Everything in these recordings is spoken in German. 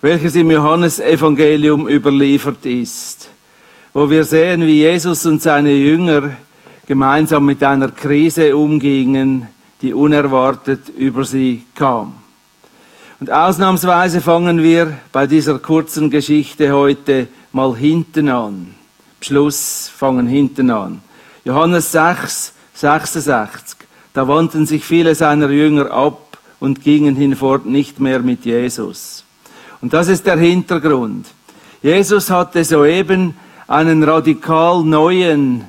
welches im Johannesevangelium überliefert ist, wo wir sehen, wie Jesus und seine Jünger gemeinsam mit einer Krise umgingen, die unerwartet über sie kam. Und ausnahmsweise fangen wir bei dieser kurzen Geschichte heute mal hinten an. Schluss fangen hinten an. Johannes 6, 66. Da wandten sich viele seiner Jünger ab und gingen hinfort nicht mehr mit Jesus. Und das ist der Hintergrund. Jesus hatte soeben einen radikal neuen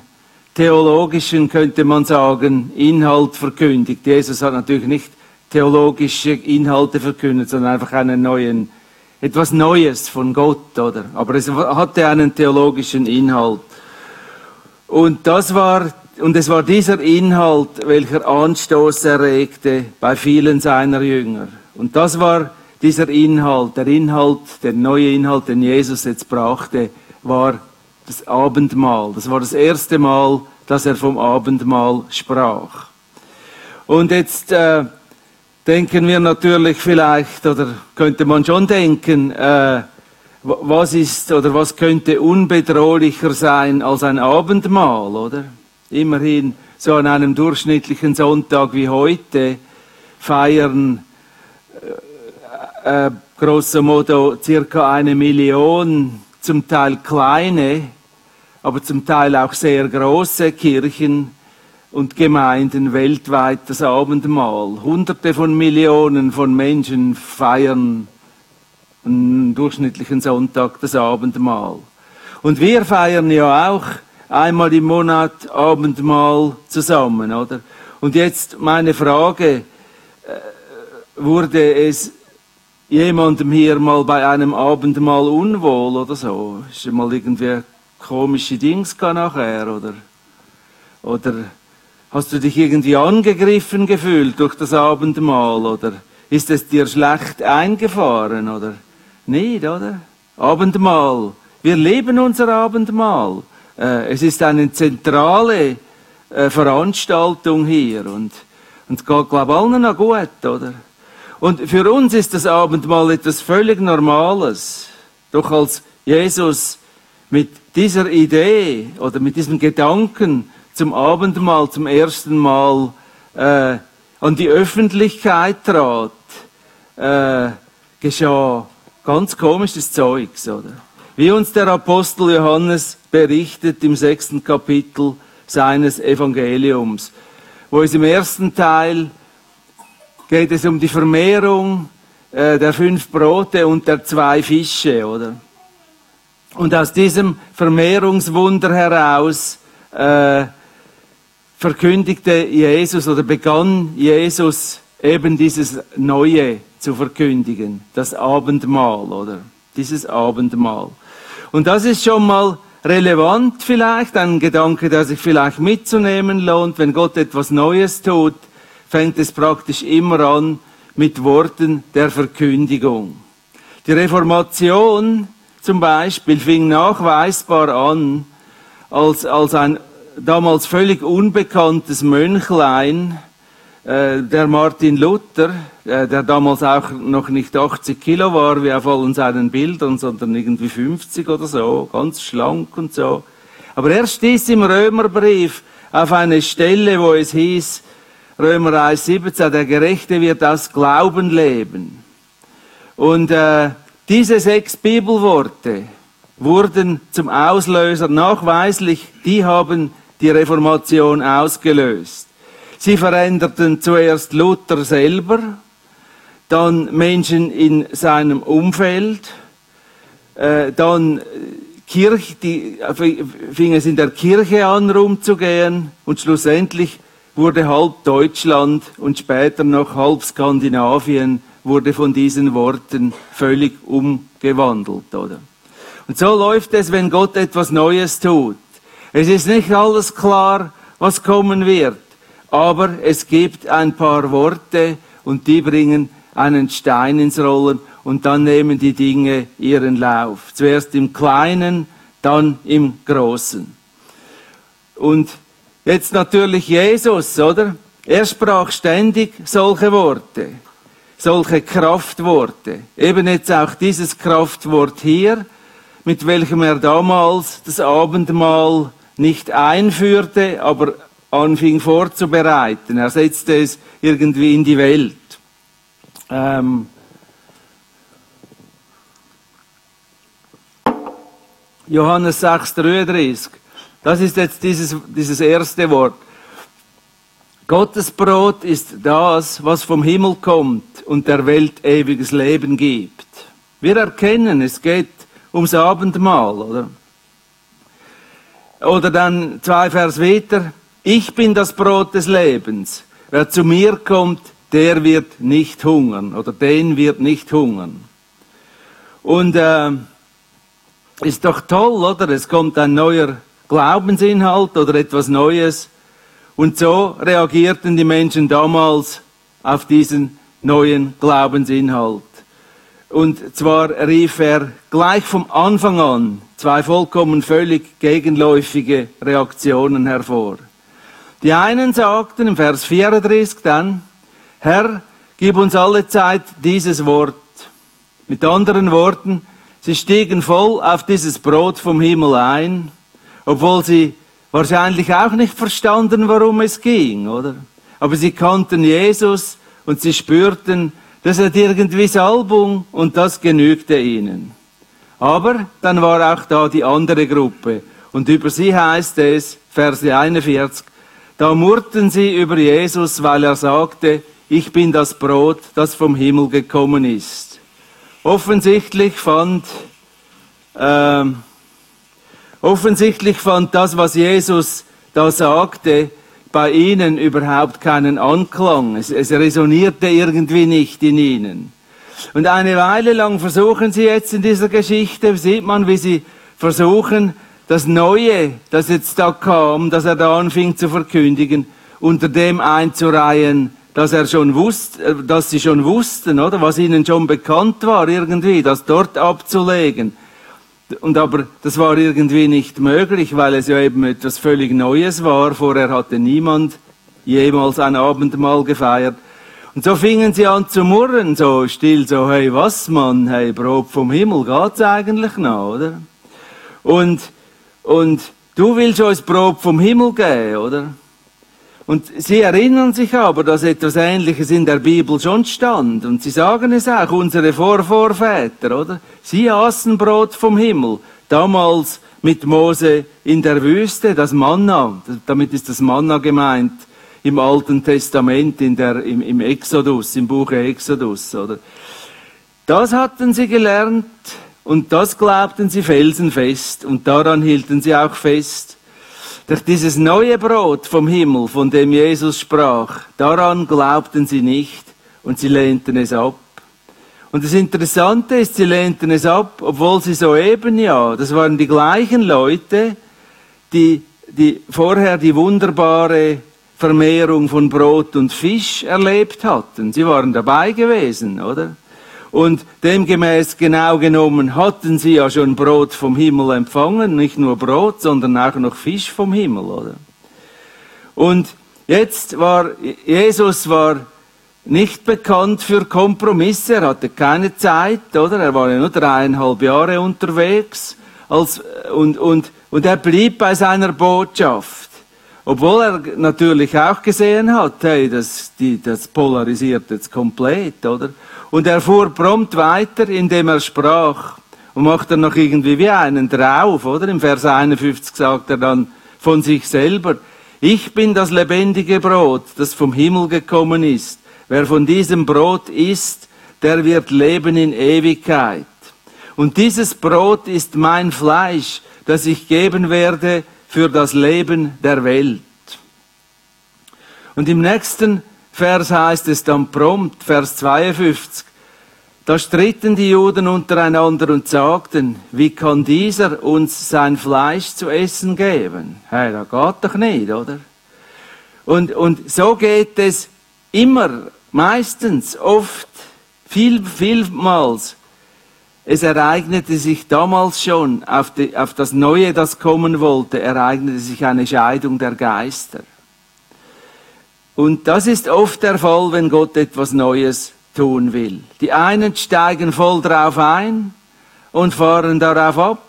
theologischen, könnte man sagen, Inhalt verkündigt. Jesus hat natürlich nicht theologische Inhalte verkündet, sondern einfach einen neuen, etwas Neues von Gott, oder? Aber es hatte einen theologischen Inhalt. Und das war, und es war dieser Inhalt, welcher Anstoß erregte bei vielen seiner Jünger. Und das war dieser Inhalt, der Inhalt, der neue Inhalt, den Jesus jetzt brachte, war das Abendmahl. Das war das erste Mal, dass er vom Abendmahl sprach. Und jetzt äh, denken wir natürlich vielleicht, oder könnte man schon denken, äh, was ist oder was könnte unbedrohlicher sein als ein Abendmahl, oder? Immerhin so an einem durchschnittlichen Sonntag wie heute feiern äh, äh, grosso modo circa eine Million, zum Teil kleine, aber zum Teil auch sehr große Kirchen und Gemeinden weltweit das Abendmahl. Hunderte von Millionen von Menschen feiern einen durchschnittlichen Sonntag das Abendmahl. Und wir feiern ja auch einmal im Monat Abendmahl zusammen, oder? Und jetzt meine Frage, äh, wurde es jemandem hier mal bei einem Abendmahl unwohl oder so? Ist mal irgendwie komische Dings nachher, oder? Oder Hast du dich irgendwie angegriffen gefühlt durch das Abendmahl oder ist es dir schlecht eingefahren oder nicht, oder? Abendmahl. Wir leben unser Abendmahl. Äh, es ist eine zentrale äh, Veranstaltung hier und, und geht, glaube ich, allen noch gut, oder? Und für uns ist das Abendmahl etwas völlig Normales. Doch als Jesus mit dieser Idee oder mit diesem Gedanken zum Abendmahl zum ersten Mal äh, an die Öffentlichkeit trat, äh, geschah ganz komisches Zeugs, oder? Wie uns der Apostel Johannes berichtet im sechsten Kapitel seines Evangeliums, wo es im ersten Teil geht es um die Vermehrung äh, der fünf Brote und der zwei Fische, oder? Und aus diesem Vermehrungswunder heraus äh, verkündigte Jesus oder begann Jesus eben dieses Neue zu verkündigen, das Abendmahl, oder? Dieses Abendmahl. Und das ist schon mal relevant vielleicht, ein Gedanke, der sich vielleicht mitzunehmen lohnt. Wenn Gott etwas Neues tut, fängt es praktisch immer an mit Worten der Verkündigung. Die Reformation zum Beispiel fing nachweisbar an als, als ein damals völlig unbekanntes Mönchlein, der Martin Luther, äh, der damals auch noch nicht 80 Kilo war, wie auf allen seinen Bildern, sondern irgendwie 50 oder so, ganz schlank und so. Aber er stieß im Römerbrief auf eine Stelle, wo es hieß, Römer 1, 17, der Gerechte wird aus Glauben leben. Und äh, diese sechs Bibelworte wurden zum Auslöser nachweislich, die haben die Reformation ausgelöst. Sie veränderten zuerst Luther selber, dann Menschen in seinem Umfeld, äh, dann Kirch, die, fing es in der Kirche an rumzugehen und schlussendlich wurde halb Deutschland und später noch halb Skandinavien wurde von diesen Worten völlig umgewandelt, oder? Und so läuft es, wenn Gott etwas Neues tut. Es ist nicht alles klar, was kommen wird, aber es gibt ein paar Worte und die bringen einen Stein ins Rollen und dann nehmen die Dinge ihren Lauf. Zuerst im Kleinen, dann im Großen. Und jetzt natürlich Jesus, oder? Er sprach ständig solche Worte. solche Kraftworte. Eben jetzt auch dieses Kraftwort hier, mit welchem er damals das Abendmahl nicht einführte, aber anfing vorzubereiten. Er setzte es irgendwie in die Welt. Ähm Johannes 6, 33. Das ist jetzt dieses, dieses erste Wort. Gottes Brot ist das, was vom Himmel kommt und der Welt ewiges Leben gibt. Wir erkennen, es geht ums Abendmahl, oder? Oder dann zwei Vers weiter. Ich bin das Brot des Lebens. Wer zu mir kommt, der wird nicht hungern oder den wird nicht hungern. Und äh, ist doch toll, oder? Es kommt ein neuer Glaubensinhalt oder etwas Neues und so reagierten die Menschen damals auf diesen neuen Glaubensinhalt. Und zwar rief er gleich vom Anfang an zwei vollkommen völlig gegenläufige Reaktionen hervor. Die einen sagten im Vers 34 dann, Herr, gib uns alle Zeit dieses Wort. Mit anderen Worten, sie stiegen voll auf dieses Brot vom Himmel ein, obwohl sie wahrscheinlich auch nicht verstanden, worum es ging, oder? Aber sie kannten Jesus und sie spürten, das hat irgendwie Salbung und das genügte ihnen. Aber dann war auch da die andere Gruppe und über sie heißt es, Verse 41, da murrten sie über Jesus, weil er sagte, ich bin das Brot, das vom Himmel gekommen ist. Offensichtlich fand ähm, Offensichtlich fand das, was Jesus da sagte, bei ihnen überhaupt keinen Anklang. Es, es resonierte irgendwie nicht in ihnen. Und eine Weile lang versuchen sie jetzt in dieser Geschichte, sieht man, wie sie versuchen, das Neue, das jetzt da kam, das er da anfing zu verkündigen, unter dem einzureihen, dass er schon wusste, äh, dass sie schon wussten, oder, was ihnen schon bekannt war irgendwie, das dort abzulegen. Und aber das war irgendwie nicht möglich, weil es ja eben etwas völlig Neues war. Vorher hatte niemand jemals ein Abendmahl gefeiert. Und so fingen sie an zu murren, so still, so, hey, was, Mann, hey, Brot vom Himmel, geht's eigentlich noch, oder? Und, und du willst uns Brot vom Himmel geben, oder? Und sie erinnern sich aber, dass etwas Ähnliches in der Bibel schon stand. Und sie sagen es auch, unsere Vorvorväter, oder? Sie aßen Brot vom Himmel. Damals mit Mose in der Wüste, das Manna. Damit ist das Manna gemeint im Alten Testament, in der, im, im Exodus, im Buche Exodus, oder? Das hatten sie gelernt und das glaubten sie felsenfest und daran hielten sie auch fest. Durch dieses neue Brot vom Himmel, von dem Jesus sprach, daran glaubten sie nicht und sie lehnten es ab. Und das Interessante ist, sie lehnten es ab, obwohl sie soeben ja, das waren die gleichen Leute, die, die vorher die wunderbare Vermehrung von Brot und Fisch erlebt hatten. Sie waren dabei gewesen, oder? Und demgemäß genau genommen hatten sie ja schon Brot vom Himmel empfangen, nicht nur Brot, sondern auch noch Fisch vom Himmel, oder? Und jetzt war, Jesus war nicht bekannt für Kompromisse, er hatte keine Zeit, oder? Er war ja nur dreieinhalb Jahre unterwegs, als, und, und, und er blieb bei seiner Botschaft. Obwohl er natürlich auch gesehen hat, hey, das, die, das polarisiert jetzt komplett, oder? Und er fuhr prompt weiter, indem er sprach. Und macht dann noch irgendwie wie einen drauf, oder? Im Vers 51 sagt er dann von sich selber, ich bin das lebendige Brot, das vom Himmel gekommen ist. Wer von diesem Brot isst, der wird leben in Ewigkeit. Und dieses Brot ist mein Fleisch, das ich geben werde für das Leben der Welt. Und im nächsten Vers heißt es dann prompt, Vers 52, da stritten die Juden untereinander und sagten, wie kann dieser uns sein Fleisch zu essen geben? Hey, das geht doch nicht, oder? Und, und so geht es immer, meistens, oft, viel, vielmals. Es ereignete sich damals schon, auf, die, auf das Neue, das kommen wollte, ereignete sich eine Scheidung der Geister. Und das ist oft der Fall, wenn Gott etwas Neues tun will. Die einen steigen voll drauf ein und fahren darauf ab.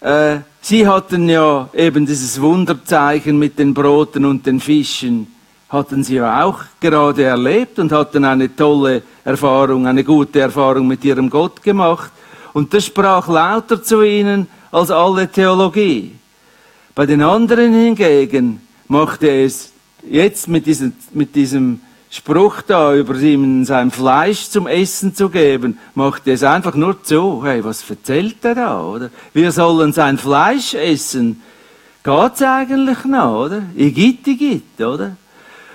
Äh, sie hatten ja eben dieses Wunderzeichen mit den Broten und den Fischen, hatten sie ja auch gerade erlebt und hatten eine tolle Erfahrung, eine gute Erfahrung mit ihrem Gott gemacht. Und das sprach lauter zu ihnen als alle Theologie. Bei den anderen hingegen machte es jetzt mit diesem, mit diesem Spruch da über ihm sein Fleisch zum Essen zu geben, macht es einfach nur zu. Hey, was erzählt er da, oder? Wir sollen sein Fleisch essen. Geht's eigentlich noch, oder? Igitt, igitt, oder?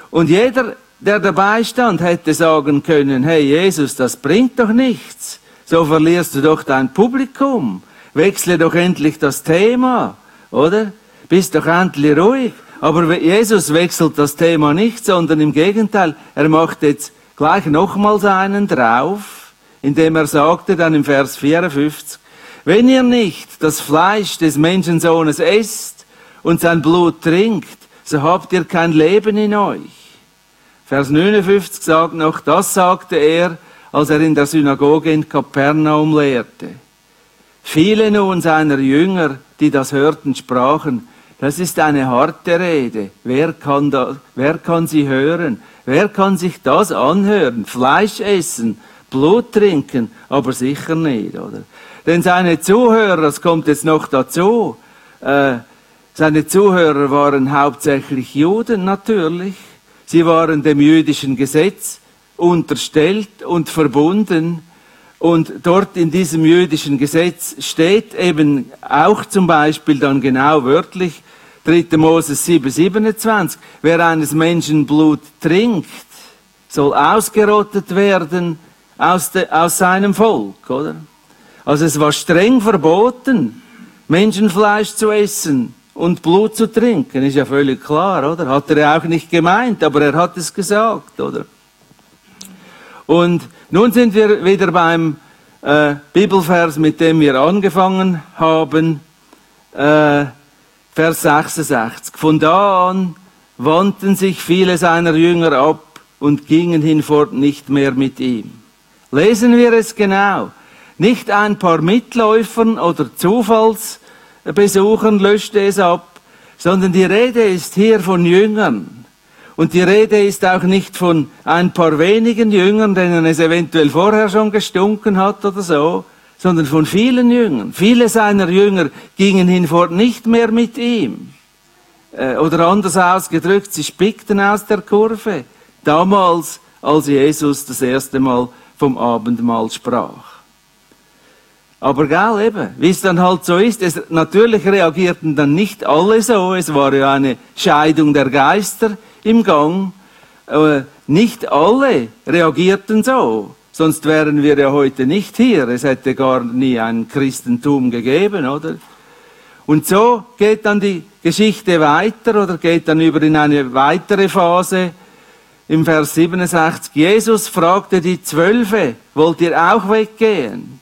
Und jeder, der dabei stand, hätte sagen können, hey Jesus, das bringt doch nichts. So verlierst du doch dein Publikum. Wechsle doch endlich das Thema, oder? Bist doch endlich ruhig. Aber Jesus wechselt das Thema nicht, sondern im Gegenteil, er macht jetzt gleich nochmals einen drauf, indem er sagte dann im Vers 54, wenn ihr nicht das Fleisch des Menschensohnes esst und sein Blut trinkt, so habt ihr kein Leben in euch. Vers 59 sagt noch, das sagte er, als er in der Synagoge in Kapernaum lehrte. Viele nun seiner Jünger, die das hörten, sprachen, das ist eine harte Rede. Wer kann, da, wer kann sie hören? Wer kann sich das anhören? Fleisch essen, Blut trinken, aber sicher nicht, oder? Denn seine Zuhörer, das kommt jetzt noch dazu, äh, seine Zuhörer waren hauptsächlich Juden natürlich. Sie waren dem jüdischen Gesetz unterstellt und verbunden. Und dort in diesem jüdischen Gesetz steht eben auch zum Beispiel dann genau wörtlich, 3. Moses 7, 27, wer eines Menschen Blut trinkt, soll ausgerottet werden aus, de, aus seinem Volk, oder? Also es war streng verboten, Menschenfleisch zu essen und Blut zu trinken, ist ja völlig klar, oder? Hat er auch nicht gemeint, aber er hat es gesagt, oder? Und nun sind wir wieder beim äh, Bibelvers, mit dem wir angefangen haben. Äh, Vers 66. Von da an wandten sich viele seiner Jünger ab und gingen hinfort nicht mehr mit ihm. Lesen wir es genau. Nicht ein paar Mitläufern oder Zufallsbesuchern löschte es ab, sondern die Rede ist hier von Jüngern. Und die Rede ist auch nicht von ein paar wenigen Jüngern, denen es eventuell vorher schon gestunken hat oder so, sondern von vielen Jüngern. Viele seiner Jünger gingen hinfort nicht mehr mit ihm. Äh, oder anders ausgedrückt, sie spickten aus der Kurve. Damals, als Jesus das erste Mal vom Abendmahl sprach. Aber gell, eben, wie es dann halt so ist, es, natürlich reagierten dann nicht alle so. Es war ja eine Scheidung der Geister im Gang. Äh, nicht alle reagierten so. Sonst wären wir ja heute nicht hier. Es hätte gar nie ein Christentum gegeben, oder? Und so geht dann die Geschichte weiter oder geht dann über in eine weitere Phase. Im Vers 67, Jesus fragte die Zwölfe, wollt ihr auch weggehen?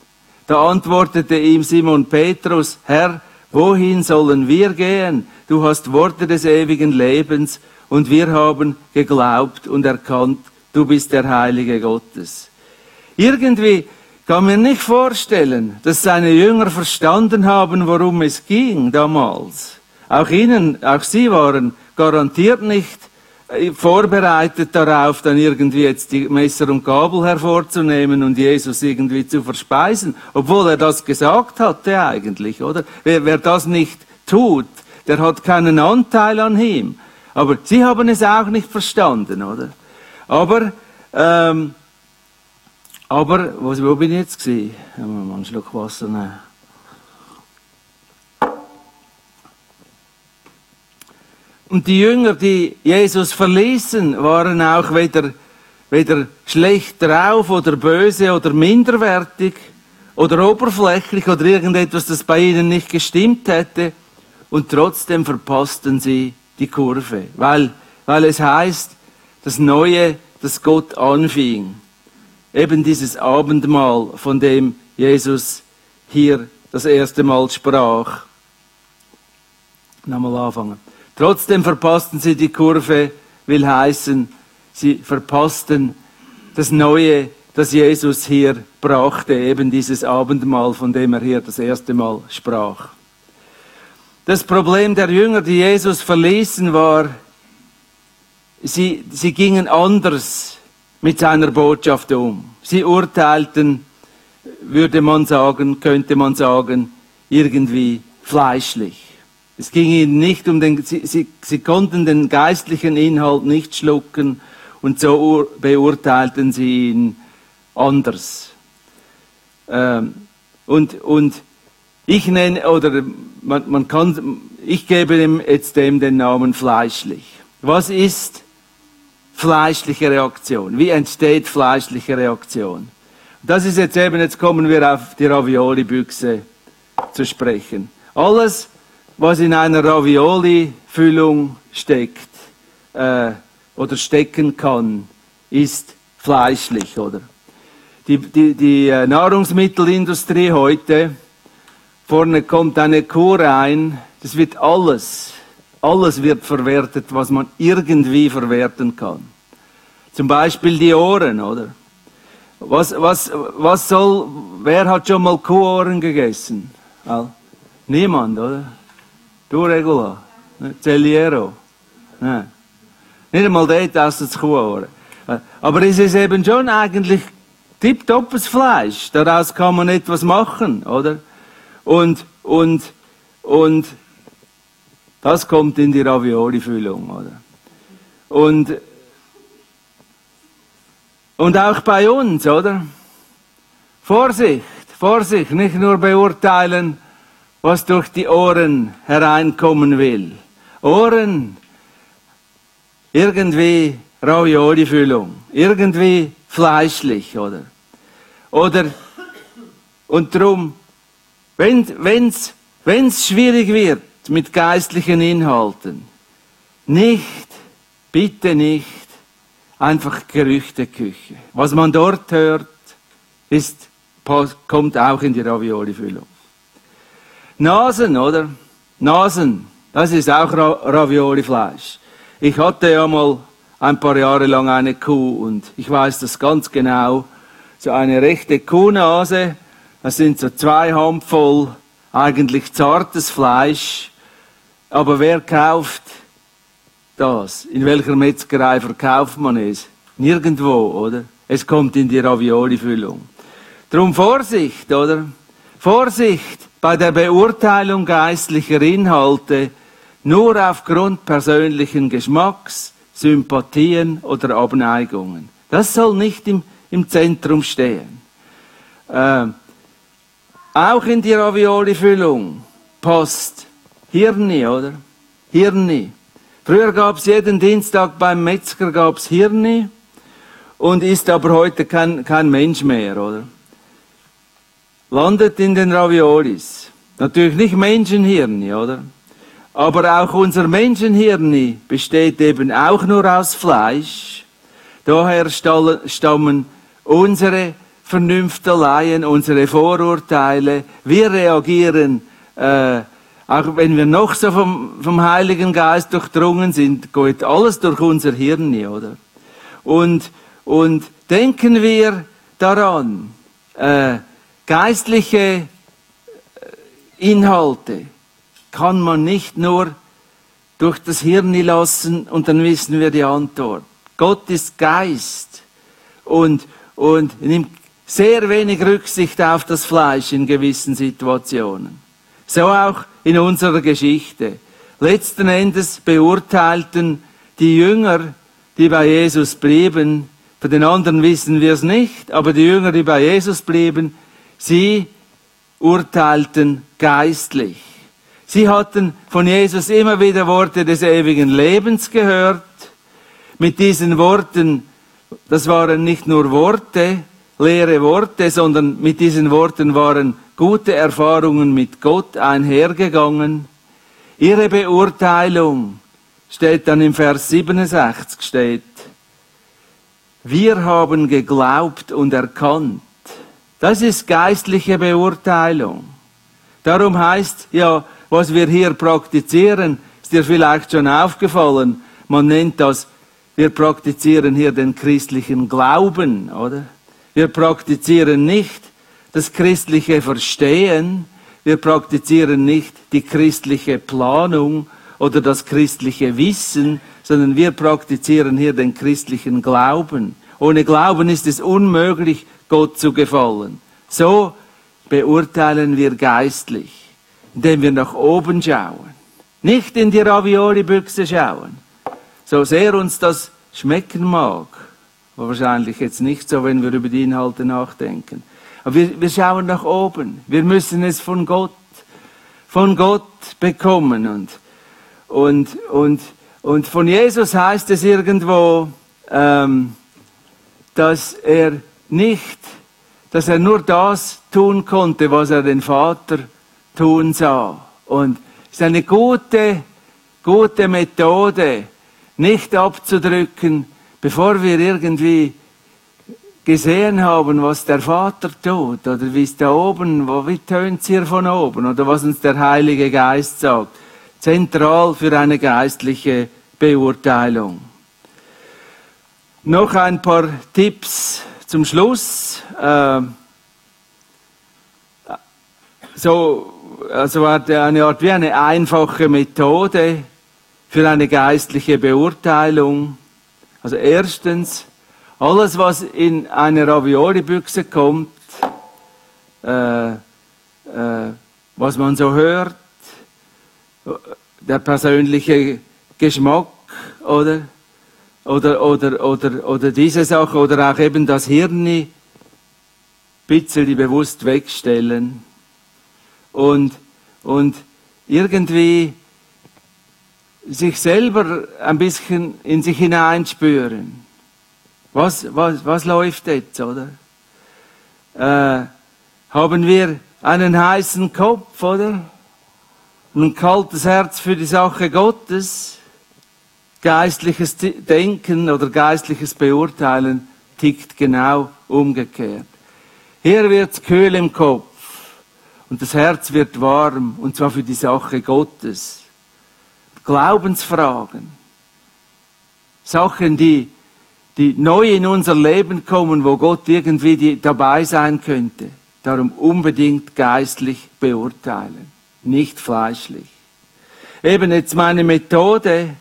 Da antwortete ihm Simon Petrus, Herr, wohin sollen wir gehen? Du hast Worte des ewigen Lebens und wir haben geglaubt und erkannt, du bist der Heilige Gottes. Irgendwie kann man nicht vorstellen, dass seine Jünger verstanden haben, worum es ging damals. Auch ihnen, auch sie waren garantiert nicht äh, vorbereitet darauf, dann irgendwie jetzt die Messer und Gabel hervorzunehmen und Jesus irgendwie zu verspeisen, obwohl er das gesagt hatte eigentlich, oder? Wer, wer das nicht tut, der hat keinen Anteil an ihm. Aber sie haben es auch nicht verstanden, oder? Aber ähm, aber, wo, bin ich jetzt gewesen? Ja, mal einen Schluck Wasser nehmen. Und die Jünger, die Jesus verließen, waren auch weder, weder schlecht drauf oder böse oder minderwertig oder oberflächlich oder irgendetwas, das bei ihnen nicht gestimmt hätte. Und trotzdem verpassten sie die Kurve, weil, weil es heißt, das Neue, das Gott anfing eben dieses Abendmahl, von dem Jesus hier das erste Mal sprach. Nochmal anfangen. Trotzdem verpassten sie die Kurve, will heißen, sie verpassten das Neue das Jesus hier brachte, eben dieses Abendmahl, von dem er hier das erste Mal sprach. Das Problem der Jünger, die Jesus verließen, war, sie, sie gingen anders mit seiner Botschaft um. Sie urteilten, würde man sagen, könnte man sagen, irgendwie fleischlich. Es ging ihnen nicht um den, sie, sie, sie konnten den geistlichen Inhalt nicht schlucken und so beurteilten sie ihn anders. Ähm, und, und ich nenne, oder man, man kann, ich gebe dem jetzt dem den Namen fleischlich. Was ist fleischliche Reaktion? Wie entsteht fleischliche Reaktion? Das ist jetzt eben, jetzt kommen wir auf die Ravioli-Büchse zu sprechen. Alles, was in einer Ravioli-Füllung steckt äh, oder stecken kann, ist fleischlich, oder? Die, die, die äh, Nahrungsmittelindustrie heute, vorne kommt eine Kuh rein, das wird alles, alles wird verwertet, was man irgendwie verwerten kann. Zum Beispiel die Ohren, oder? Was, was, was soll, wer hat schon mal Kuhohren gegessen? Niemand, oder? Du, Regula. Ne? Celiero. Nein. Nicht einmal dort essen sie Kuhohren. Aber es ist eben schon eigentlich tipptoppes Fleisch. Daraus kann man etwas machen, oder? Und, und, und das kommt in die Ravioli-Füllung, oder? Und und auch bei uns, oder? Vorsicht, Vorsicht, nicht nur beurteilen, was durch die Ohren hereinkommen will. Ohren, irgendwie Ravioli-Füllung, irgendwie fleischlich, oder? Oder, und drum, wenn, wenn's, wenn's schwierig wird mit geistlichen Inhalten, nicht, bitte nicht einfach Gerüchteküche. Was man dort hört, ist, kommt auch in die Ravioli-Füllung. Nasen, oder? Nasen, das ist auch Ravioli-Fleisch. Ich hatte ja mal ein paar Jahre lang eine Kuh und ich weiß das ganz genau. So eine rechte Kuhnase, das sind so zwei Handvoll eigentlich zartes Fleisch. Aber wer kauft das? In welcher Metzgerei verkauft man es? Nirgendwo, oder? Es kommt in die Ravioli-Füllung. Drum Vorsicht, oder? Vorsicht bei der Beurteilung geistlicher Inhalte nur aufgrund persönlichen Geschmacks, Sympathien oder Abneigungen. Das soll nicht im, im Zentrum stehen. Äh, auch in die Ravioli-Füllung passt Hirni, oder? Hirni. Früher gab es jeden Dienstag beim Metzger gab's Hirni und ist aber heute kein, kein Mensch mehr, oder? Landet in den Raviolis. Natürlich nicht Menschenhirni, oder? Aber auch unser Menschenhirni besteht eben auch nur aus Fleisch. Daher stammen unsere Vernünfteleien, unsere Vorurteile. Wir reagieren äh, auch wenn wir noch so vom, vom Heiligen Geist durchdrungen sind, geht alles durch unser Hirn, oder? Und, und denken wir daran, äh, geistliche äh, Inhalte kann man nicht nur durch das Hirn lassen und dann wissen wir die Antwort. Gott ist Geist und, und nimmt sehr wenig Rücksicht auf das Fleisch in gewissen Situationen. So auch in unserer Geschichte. Letzten Endes beurteilten die Jünger, die bei Jesus blieben, von den anderen wissen wir es nicht, aber die Jünger, die bei Jesus blieben, sie urteilten geistlich. Sie hatten von Jesus immer wieder Worte des ewigen Lebens gehört. Mit diesen Worten, das waren nicht nur Worte, leere Worte, sondern mit diesen Worten waren gute Erfahrungen mit Gott einhergegangen. Ihre Beurteilung steht dann im Vers 67 steht, wir haben geglaubt und erkannt. Das ist geistliche Beurteilung. Darum heißt ja, was wir hier praktizieren, ist dir vielleicht schon aufgefallen, man nennt das, wir praktizieren hier den christlichen Glauben, oder? Wir praktizieren nicht das christliche Verstehen, wir praktizieren nicht die christliche Planung oder das christliche Wissen, sondern wir praktizieren hier den christlichen Glauben. Ohne Glauben ist es unmöglich, Gott zu gefallen. So beurteilen wir geistlich, indem wir nach oben schauen, nicht in die Ravioli-Büchse schauen, so sehr uns das schmecken mag. Wahrscheinlich jetzt nicht so, wenn wir über die Inhalte nachdenken. Aber wir, wir schauen nach oben. Wir müssen es von Gott, von Gott bekommen. Und, und, und, und von Jesus heißt es irgendwo, ähm, dass er nicht, dass er nur das tun konnte, was er den Vater tun sah. Und es ist eine gute, gute Methode, nicht abzudrücken, bevor wir irgendwie gesehen haben, was der Vater tut, oder wie es da oben, wo, wie tönt es hier von oben, oder was uns der Heilige Geist sagt. Zentral für eine geistliche Beurteilung. Noch ein paar Tipps zum Schluss. Äh, so, also eine Art wie eine einfache Methode für eine geistliche Beurteilung. Also erstens, alles, was in eine Ravioli-Büchse kommt, äh, äh, was man so hört, der persönliche Geschmack, oder? Oder, oder, oder, oder diese Sache, oder auch eben das Hirn bisschen bewusst wegstellen und, und irgendwie sich selber ein bisschen in sich hineinspüren. Was, was, was läuft jetzt, oder? Äh, haben wir einen heißen Kopf, oder? Ein kaltes Herz für die Sache Gottes. Geistliches Denken oder geistliches Beurteilen tickt genau umgekehrt. Hier wird's kühl im Kopf und das Herz wird warm und zwar für die Sache Gottes. Glaubensfragen. Sachen, die, die neu in unser Leben kommen, wo Gott irgendwie die, dabei sein könnte. Darum unbedingt geistlich beurteilen, nicht fleischlich. Eben jetzt meine Methode.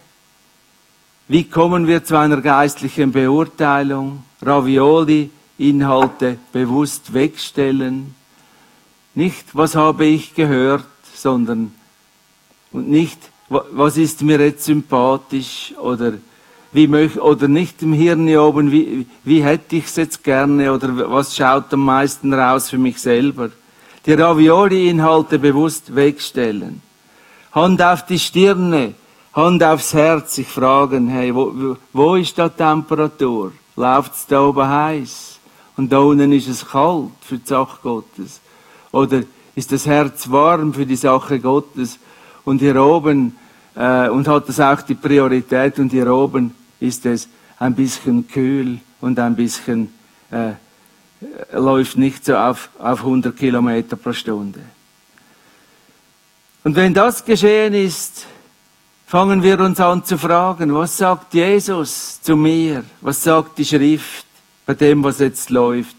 Wie kommen wir zu einer geistlichen Beurteilung? Ravioli, Inhalte bewusst wegstellen. Nicht, was habe ich gehört, sondern und nicht, was ist mir jetzt sympathisch oder wie möch, oder nicht im Hirn oben, wie, wie hätte ich es jetzt gerne oder was schaut am meisten raus für mich selber. Die Ravioli-Inhalte bewusst wegstellen. Hand auf die Stirne, Hand aufs Herz, sich fragen, hey, wo, wo ist da Temperatur? Läuft's da oben heiß? Und da unten ist es kalt für die Sache Gottes? Oder ist das Herz warm für die Sache Gottes? Und hier oben, äh, und hat das auch die Priorität, und hier oben ist es ein bisschen kühl und ein bisschen äh, läuft nicht so auf, auf 100 Kilometer pro Stunde. Und wenn das geschehen ist, fangen wir uns an zu fragen, was sagt Jesus zu mir? Was sagt die Schrift bei dem, was jetzt läuft?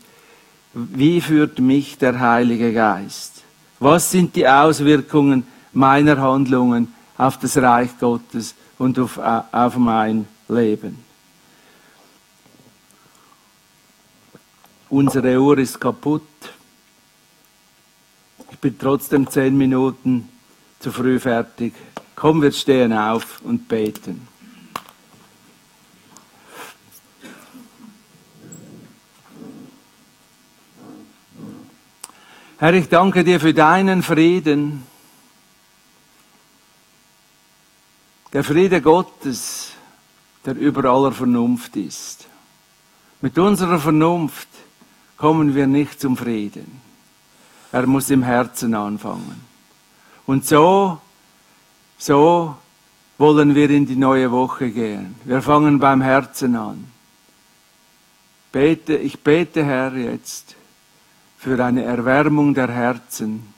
Wie führt mich der Heilige Geist? Was sind die Auswirkungen meiner Handlungen auf das Reich Gottes und auf, auf mein Leben. Unsere Uhr ist kaputt. Ich bin trotzdem zehn Minuten zu früh fertig. Komm, wir stehen auf und beten. Herr, ich danke dir für deinen Frieden. Der Friede Gottes, der über aller Vernunft ist. Mit unserer Vernunft kommen wir nicht zum Frieden. Er muss im Herzen anfangen. Und so, so wollen wir in die neue Woche gehen. Wir fangen beim Herzen an. Bete, ich bete, Herr, jetzt für eine Erwärmung der Herzen,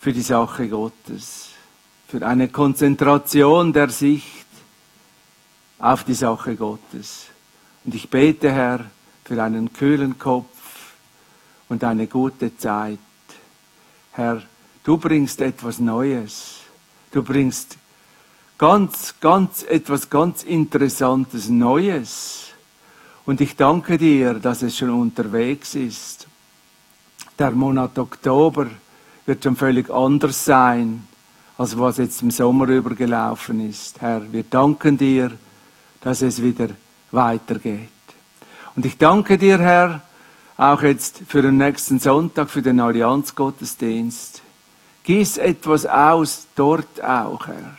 für die Sache Gottes für eine Konzentration der Sicht auf die Sache Gottes. Und ich bete, Herr, für einen kühlen Kopf und eine gute Zeit. Herr, du bringst etwas Neues. Du bringst ganz, ganz, etwas ganz Interessantes Neues. Und ich danke dir, dass es schon unterwegs ist. Der Monat Oktober wird schon völlig anders sein, als was jetzt im Sommer übergelaufen ist. Herr, wir danken dir, dass es wieder weitergeht. Und ich danke dir, Herr, auch jetzt für den nächsten Sonntag, für den Allianzgottesdienst. Gieß etwas aus, dort auch, Herr.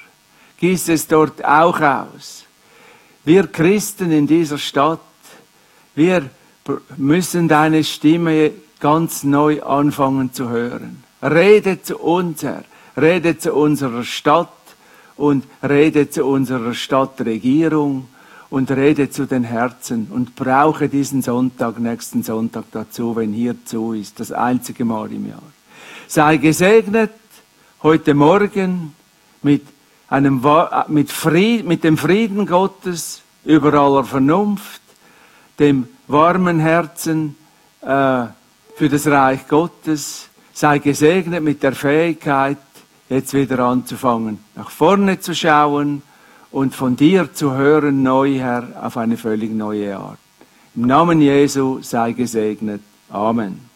Gieß es dort auch aus. Wir Christen in dieser Stadt, wir müssen deine Stimme ganz neu anfangen zu hören. Rede zu uns, Herr. Rede zu unserer Stadt und rede zu unserer Stadtregierung und rede zu den Herzen und brauche diesen Sonntag, nächsten Sonntag dazu, wenn hier zu ist, das einzige Mal im Jahr. Sei gesegnet heute Morgen mit einem, mit, Fried, mit dem Frieden Gottes über aller Vernunft, dem warmen Herzen äh, für das Reich Gottes. Sei gesegnet mit der Fähigkeit, jetzt wieder anzufangen, nach vorne zu schauen und von dir zu hören, neu, Herr, auf eine völlig neue Art. Im Namen Jesu sei gesegnet. Amen.